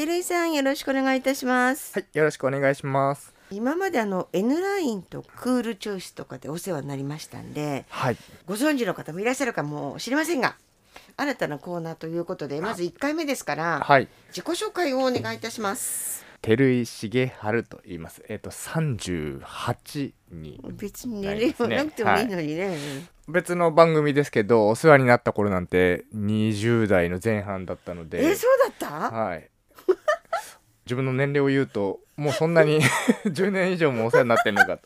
照井さんよろしくお願いいたします。はい、よろしくお願いします。今まであの N ラインとクールチョイスとかでお世話になりましたんで、はい、ご存知の方もいらっしゃるかもしれませんが、新たなコーナーということで、まず1回目ですから、はい、自己紹介をお願いいたします。照井重春と言います。えっ、と三十八に別に年齢もなくてもいいのにね。別の番組ですけど、お世話になった頃なんて20代の前半だったので、え、そうだった？はい。自分の年齢を言うと、もうそんなに 10年以上もお世話になってんのかと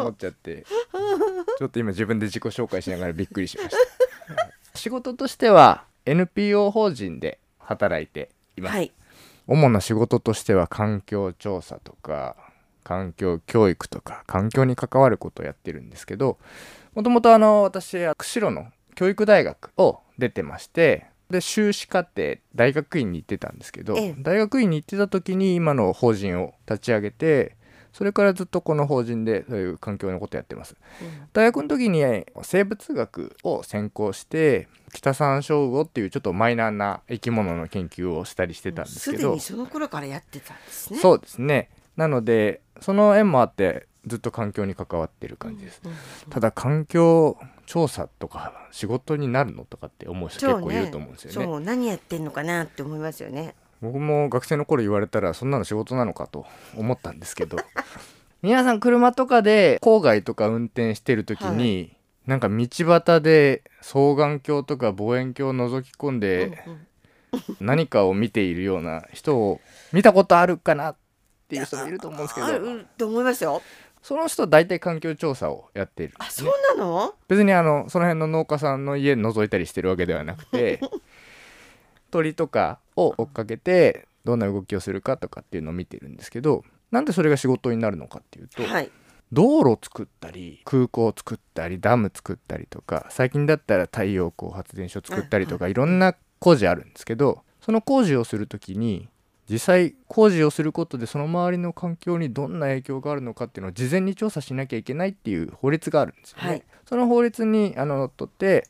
思っ。ちゃって、ちょっと今自分で自己紹介しながらびっくりしました。仕事としては NPO 法人で働いています。はい。主な仕事としては環境調査とか環境教育とか環境に関わることをやってるんですけどもともとあの私は釧路の教育大学を出てましてで修士課程大学院に行ってたんですけど、ええ。大学院に行ってた時に今の法人を立ち上げてそれからずっとこの法人でそういう環境のことやってます。大学の時に生物学を専攻して北山椒魚っていうちょっとマイナーな生き物の研究をしたりしてたんですすけどでにその頃からやってたんですね。そうですね。なのでその縁もあってずっと環境に関わってる感じです、うんただ環境調査とか仕事になるのとかって思う人結構いると思うんですよね。そう何やってんのかなって思いますよね。僕も学生の頃言われたらそんなの仕事なのかと思ったんですけど 皆さん車とかで郊外とか運転してる時に、なんか道端で双眼鏡とか望遠鏡を覗き込んで、うんうん。何かを見ているような人を見たことあるかなっていう人もいると思うんですけど。あると思いますよ。その人は大体環境調査をやっているんあ、そうなの？別にあのその辺の農家さんの家覗いたりしてるわけではなくて 鳥とかを追っかけてどんな動きをするかとかっていうのを見てるんですけどなんでそれが仕事になるのかっていうと、はい。道路を作ったり空港を作ったりダム作ったりとか最近だったら太陽光発電所作ったりとかいろんな工事あるんですけどその工事をする時に実際工事をすることでその周りの環境にどんな影響があるのかっていうのを事前に調査しなきゃいけないっていう法律があるんですよね。はいその法律にあののっとって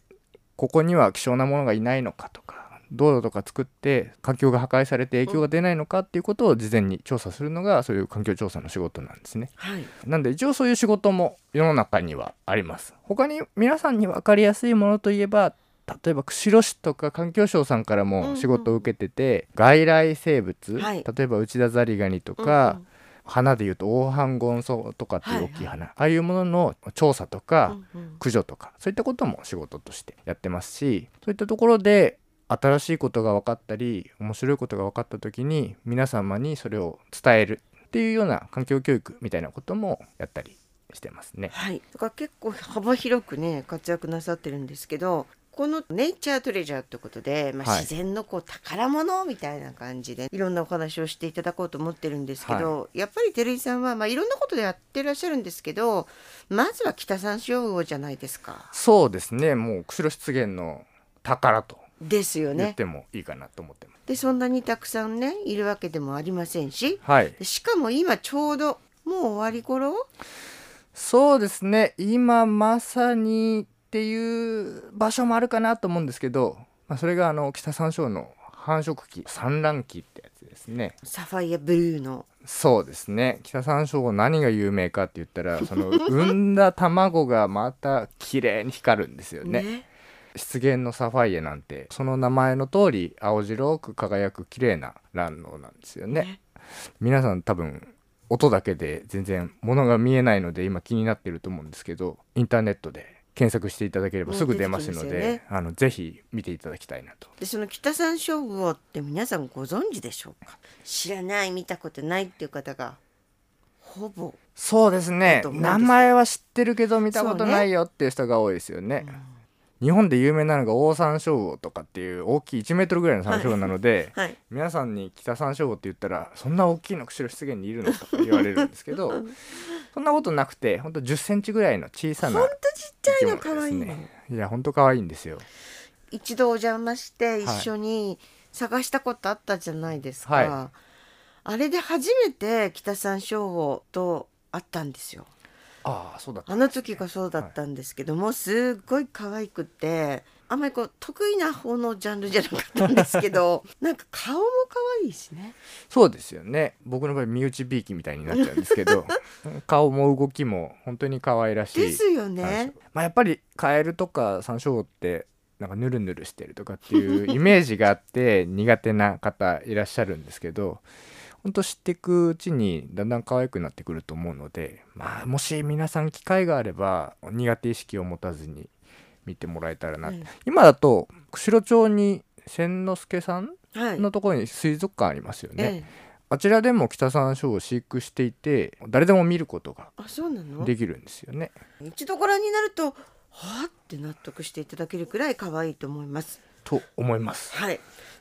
ここには希少なものがいないのかとか道路とか作って環境が破壊されて影響が出ないのかっていうことを事前に調査するのがそういう環境調査の仕事なんですね。はい。なんで一応そういう仕事も世の中にはあります。他に皆さんに分かりやすいものといえば例えば釧路市とか環境省さんからも仕事を受けてて、外来生物、はい例えばウチダザリガニとか、花でいうとオオハンゴンソウとかっていう大きい花、ああいうものの調査とか、うんうん駆除とかそういったことも仕事としてやってますしそういったところで新しいことが分かったり面白いことが分かった時に皆様にそれを伝えるっていうような環境教育みたいなこともやったりしてますね。はい。だから結構幅広くね活躍なさってるんですけど。このネイチャートレジャーということで、まあ、はい自然のこう宝物みたいな感じでいろんなお話をしていただこうと思ってるんですけど、やっぱり照井さんは、まあ、いろんなことでやってらっしゃるんですけどまずは北山椒魚じゃないですか。そうですねもう釧路湿原の宝とですよね。言ってもいいかなと思ってます。でそんなにたくさんねいるわけでもありませんしはいでしかも今ちょうどもう終わり頃？そうですね今まさにっていう場所もあるかなと思うんですけど、まあ、それがあの北山椒の繁殖期産卵期ってやつですね。サファイアブルーの。そうですね。北山椒何が有名かって言ったら その産んだ卵がまた綺麗に光るんですよね。ね。湿原のサファイアなんてその名前の通り青白く輝く綺麗な卵黄なんですよね。ね。皆さん多分音だけで全然物が見えないので今気になってると思うんですけどインターネットで検索していただければすぐ出ますのでね。あのぜひ見ていただきたいなと。でその北山椒魚って皆さんご存知でしょうか？知らない見たことないっていう方がほぼ、そうですね。名前は知ってるけど見たことないよっていう人が多いですよね。日本で有名なのがオオサンショウウオとかっていう大きい1メートルぐらいのサンショウウオなので、はい。皆さんに北サンショウウオって言ったらそんな大きいの釧路湿原にいるのとか言われるんですけど そんなことなくてほんと1 0センチぐらいの小さなほんとちっちゃいの可愛いねいやほんと可愛いんですよ。一度お邪魔して一緒に探したことあったじゃないですか、はあれで初めて北山椒魚と会ったんですよ。ああそうだったあの時がそうだったんですけども、すっごい可愛くてあんまりこう得意な方のジャンルじゃなかったんですけど なんか顔も可愛いしね。そうですよね。僕の場合身内びいきみたいになっちゃうんですけど 顔も動きも本当に可愛らしいですよね。まあ、やっぱりカエルとか山椒ってなんかヌルヌルしてるとかっていうイメージがあって苦手な方いらっしゃるんですけどほんと知っていくうちにだんだん可愛くなってくると思うのでまあもし皆さん機会があれば苦手意識を持たずに見てもらえたらな、うん今だと釧路町に千之助さんはい。のところに水族館ありますよね、ええ。あちらでも北山椒を飼育していて誰でも見ることができるんですよね。一度ご覧になるとはあって納得していただけるくらい可愛いと思います。と思います。はい。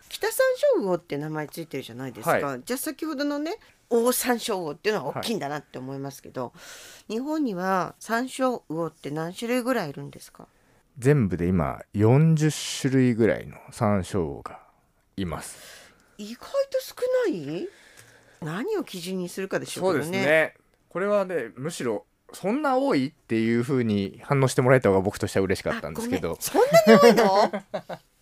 北山椒魚って名前ついてるじゃないですか、はじゃあ先ほどのね大山椒魚っていうのは大きいんだなって思いますけど、日本には山椒魚って何種類ぐらいいるんですか？全部で今40種類ぐらいの山椒がいます。意外と少ない？何を基準にするかでしょうけどね。これはねむしろそんな多いっていう風に反応してもらえた方が僕としては嬉しかったんですけど。そんなに多いの？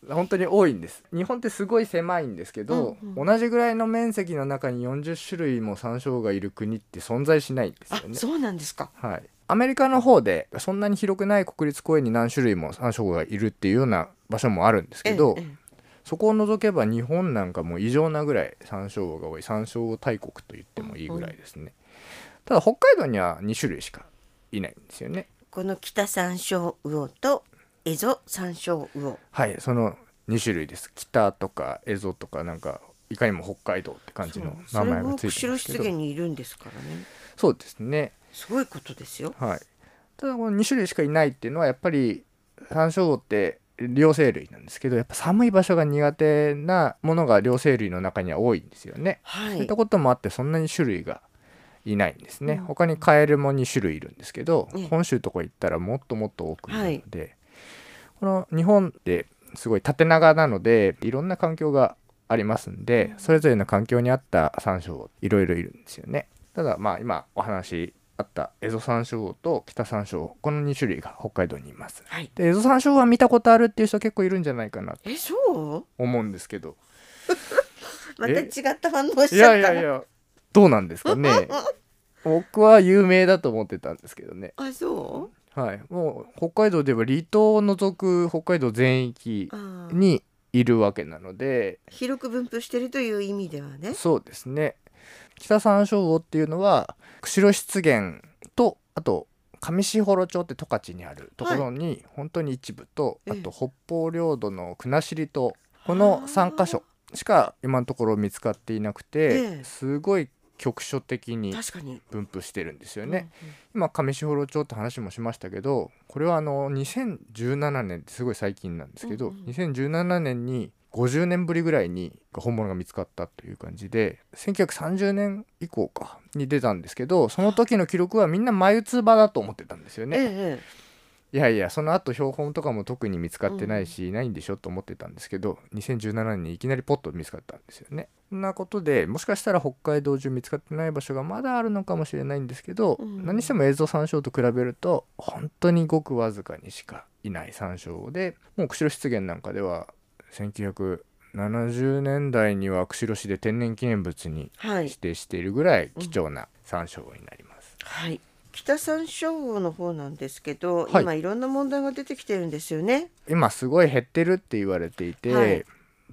本当に多いんです。日本ってすごい狭いんですけど、うんうん。同じぐらいの面積の中に40種類も山椒がいる国って存在しないんですあよね。そうなんですか。はい、アメリカの方でそんなに広くない国立公園に何種類も山椒がいるっていうような場所もあるんですけど、えええそこを除けば日本なんかもう異常なぐらい山椒が多い。山椒大国と言ってもいいぐらいですね、ただ北海道には2種類しかいないんですよね。えこの北山椒魚と蝦夷山椒魚。はいその2種類です。北とか蝦夷とかなんかいかにも北海道って感じの名前がついて釧路湿ますけど。原にいるんですからね。そうですねすごいことですよ。はい。ただこの2種類しかいないっていうのはやっぱり山椒魚って両生類なんですけどやっぱ寒い場所が苦手なものが両生類の中には多いんですよね、はい。そういったこともあってそんなに種類がいないんですね、うん。他にカエルも2種類いるんですけど、ええ。本州とか行ったらもっともっと多くいるので、この日本ってすごい縦長なのでいろんな環境がありますんで、それぞれの環境に合った山椒いろいろいるんですよね。ただまあ今お話あったエゾ山椒と北山椒この2種類が北海道にいます。はい。でエゾ山椒は見たことあるっていう人結構いるんじゃないかなとえそう？思うんですけど。また違った反応しいちゃったやいやいやどうなんですかね。僕は有名だと思ってたんですけどね。あそう？はい。もう北海道では離島を除く北海道全域にいるわけなので。広く分布しているという意味ではね。そうですね北山椒魚っていうのは釧路湿原とあと上士幌町って十勝にあるところに本当に一部と、ええ。あと北方領土の国後島この3箇所しか今のところ見つかっていなくて、ええ。すごい局所的に分布してるんですよね。今上士幌町って話もしましたけどこれはあの2017年ってすごい最近なんですけど、うんうん2017年に50年ぶりぐらいに本物が見つかったという感じで1930年以降かに出たんですけどその時の記録はみんな眉唾だと思ってたんですようんえ。えいやいやその後標本とかも特に見つかってないし、ないんでしょと思ってたんですけど2017年にいきなりポッと見つかったんですよね。そんなことでもしかしたら北海道中見つかってない場所がまだあるのかもしれないんですけど、うん何しても映像山椒と比べると本当にごくわずかにしかいない山椒でもう釧路湿原なんかでは1970年代には釧路市で天然記念物に指定しているぐらい貴重な山椒になります。はい北山椒魚の方なんですけど、はい。今いろんな問題が出てきてるんですよね。今すごい減ってるって言われていて、はい。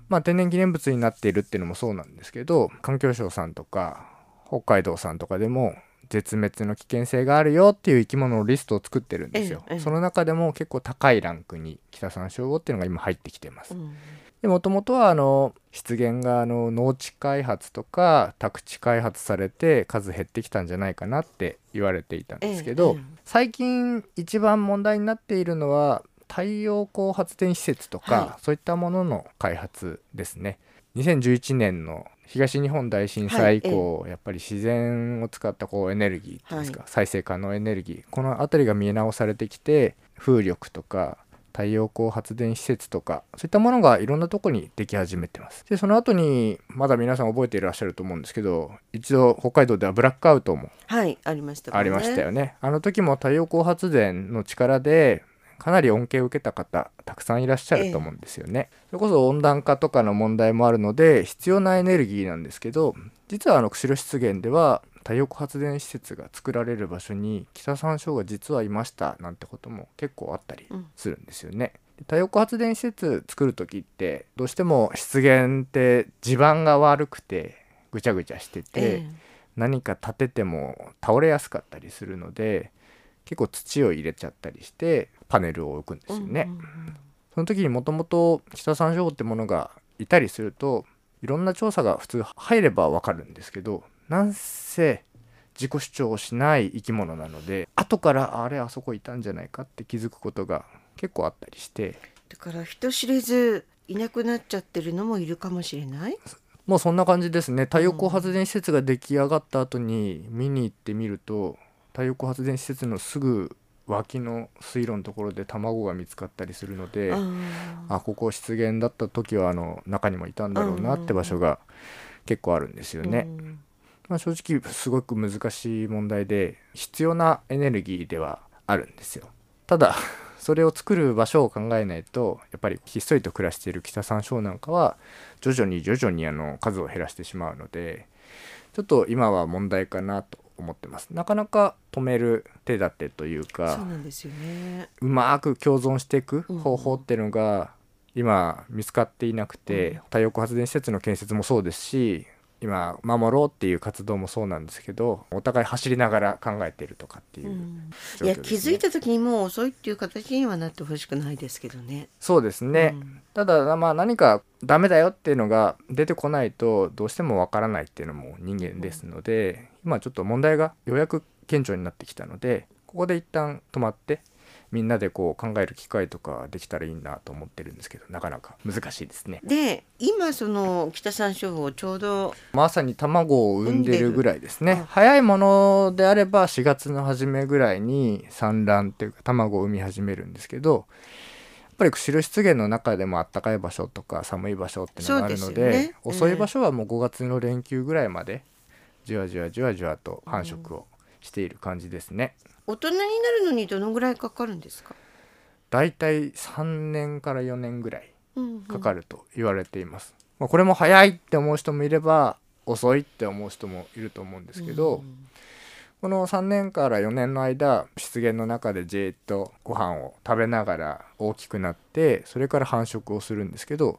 まあ、天然記念物になっているっていうのもそうなんですけど環境省さんとか北海道さんとかでも絶滅の危険性があるよっていう生き物のリストを作ってるんですよ、ええええ。その中でも結構高いランクに北山椒魚っていうのが今入ってきてます。うん。でもともとはあの湿原があの農地開発とか宅地開発されて数減ってきたんじゃないかなって言われていたんですけど、ええええ。最近一番問題になっているのは太陽光発電施設とか、はそういったものの開発ですね。2011年の東日本大震災以降、やっぱり自然を使ったこうエネルギーっていうんですか、は再生可能エネルギーこの辺りが見え直されてきて風力とか太陽光発電施設とかそういったものがいろんなとこにでき始めてます。でその後にまだ皆さん覚えていらっしゃると思うんですけど一度北海道ではブラックアウトもはいありましたね。ありましたよね。あの時も太陽光発電の力でかなり恩恵を受けた方たくさんいらっしゃると思うんですよね。それこそ温暖化とかの問題もあるので必要なエネルギーなんですけど実はあの釧路湿原では太陽光発電施設が作られる場所に北山椒が実はいましたなんてことも結構あったりするんですよね。太陽光発電施設作る時ってどうしても湿原って地盤が悪くてぐちゃぐちゃしてて、え何か建てても倒れやすかったりするので結構土を入れちゃったりしてパネルを置くんですよね。その時にもともと北山椒ってものがいたりするといろんな調査が普通入ればわかるんですけどなんせ自己主張をしない生き物なので後からあれあそこいたんじゃないかって気づくことが結構あったりしてだから人知れずいなくなっちゃってるのもいるかもしれない？もうそんな感じですね太陽光発電施設が出来上がった後に見に行ってみると太陽光発電施設のすぐ脇の水路のところで卵が見つかったりするので、ああここ湿原だった時はあの中にもいたんだろうなって場所が結構あるんですよーね。うんまあ、正直すごく難しい問題で必要なエネルギーではあるんですよ。ただ それを作る場所を考えないとやっぱりひっそりと暮らしている北山椒なんかは徐々に徐々にあの数を減らしてしまうのでちょっと今は問題かなと思ってます。なかなか止める手立てというそうかなんですよね。うまく共存していくうん方法っていうのが今見つかっていなくて、うん太陽光発電施設の建設もそうですし今守ろうっていう活動もそうなんですけどお互い走りながら考えているとかっていうう、ん。いや気づいた時にもう遅いっていう形にはなってほしくないですけどね。そうですね、うん。ただまあ何かダメだよっていうのが出てこないとどうしてもわからないっていうのも人間ですので、今ちょっと問題がようやく顕著になってきたのでここで一旦止まってみんなでこう考える機会とかできたらいいなと思ってるんですけどなかなか。難しいですね。で今その北山椒をちょうどまさに卵を産んでるぐらいですね。早いものであれば4月の初めぐらいに産卵っていうか卵を産み始めるんですけどやっぱり釧路湿原の中でも暖かい場所とか寒い場所っていうのがあるのでね。遅い場所はもう5月の連休ぐらいまでじわじわじわじわと繁殖をしている感じですね。大人になるのにどのぐらい。かかるんですか。だいたい3年から4年ぐらいうんかかると言われています。まあ、これも早いって思う人もいれば遅いって思う人もいると思うんですけど、うんこの3年から4年の間湿原の中でじーっとご飯を食べながら大きくなってそれから繁殖をするんですけど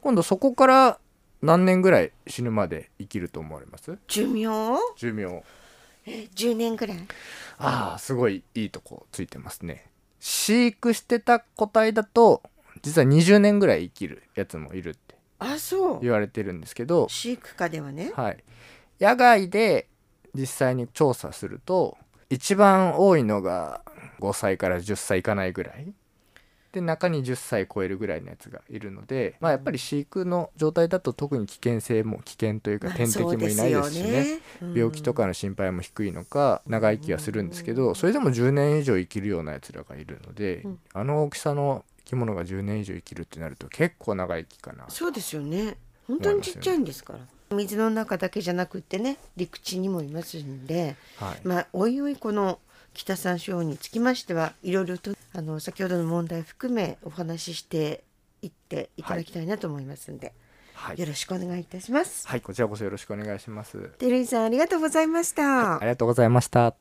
今度そこから何年ぐらい死ぬまで生きると思われます？寿命？寿命え10年ぐらい。ああすごいいいとこついてますね飼育してた個体だと実は20年ぐらい生きるやつもいるってあそう。言われてるんですけど飼育下ではね。はい、野外で実際に調査すると一番多いのが5歳から10歳いかないぐらいで中に10歳超えるぐらいのやつがいるので、まあ、やっぱり飼育の状態だと特に危険性も危険というかまあ天敵もいないですしね,、病気とかの心配も低いのか長生きはするんですけどそれでも10年以上生きるようなやつらがいるので、うん。あの大きさの生き物が10年以上生きるってなると結構長生きかな。そうですよね。本当にちっちゃいんですから。水の中だけじゃなくってね陸地にもいますんで、はい。まあおいおいこの北山椒につきましてはいろいろとあの先ほどの問題含めお話ししていっていただきたいなと思いますんで、はいよろしくお願いいたします。はい、こちらこそよろしくお願いします。テレイさんありがとうございました。ありがとうございました。